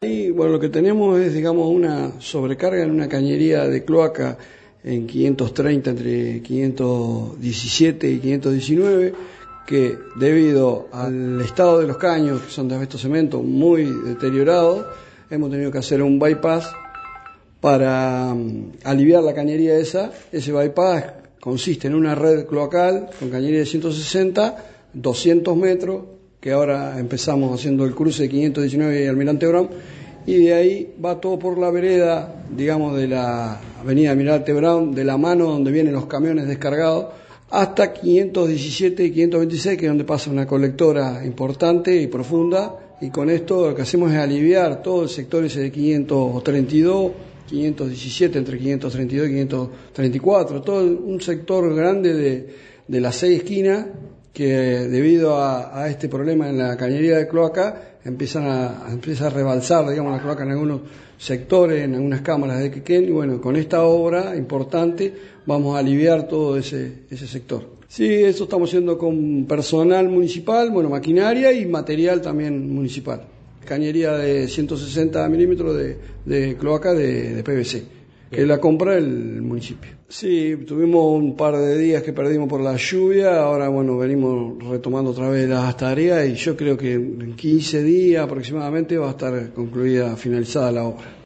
Y bueno, lo que tenemos es, digamos, una sobrecarga en una cañería de cloaca en 530 entre 517 y 519 que debido al estado de los caños, que son de asbesto cemento muy deteriorados, hemos tenido que hacer un bypass para um, aliviar la cañería esa. Ese bypass consiste en una red cloacal con cañería de 160, 200 metros, que ahora empezamos haciendo el cruce de 519 y Almirante Brown, y de ahí va todo por la vereda, digamos, de la avenida Almirante Brown, de la mano donde vienen los camiones descargados, hasta 517 y 526, que es donde pasa una colectora importante y profunda, y con esto lo que hacemos es aliviar todo el sector ese de 532, 517, entre 532 y 534, todo un sector grande de, de las seis esquinas que debido a, este problema en la cañería de cloaca empiezan a, empieza a rebalsar, digamos, la cloaca en algunos sectores, en algunas cámaras de Quequén, y bueno, con esta obra importante vamos a aliviar todo ese, ese sector. Sí, eso estamos haciendo con personal municipal, bueno, maquinaria y material también municipal. Cañería de 160 milímetros de, de cloaca de, de PVC que la compra el municipio. Sí, tuvimos un par de días que perdimos por la lluvia, ahora bueno, venimos retomando otra vez las tareas y yo creo que en 15 días aproximadamente va a estar concluida, finalizada la obra.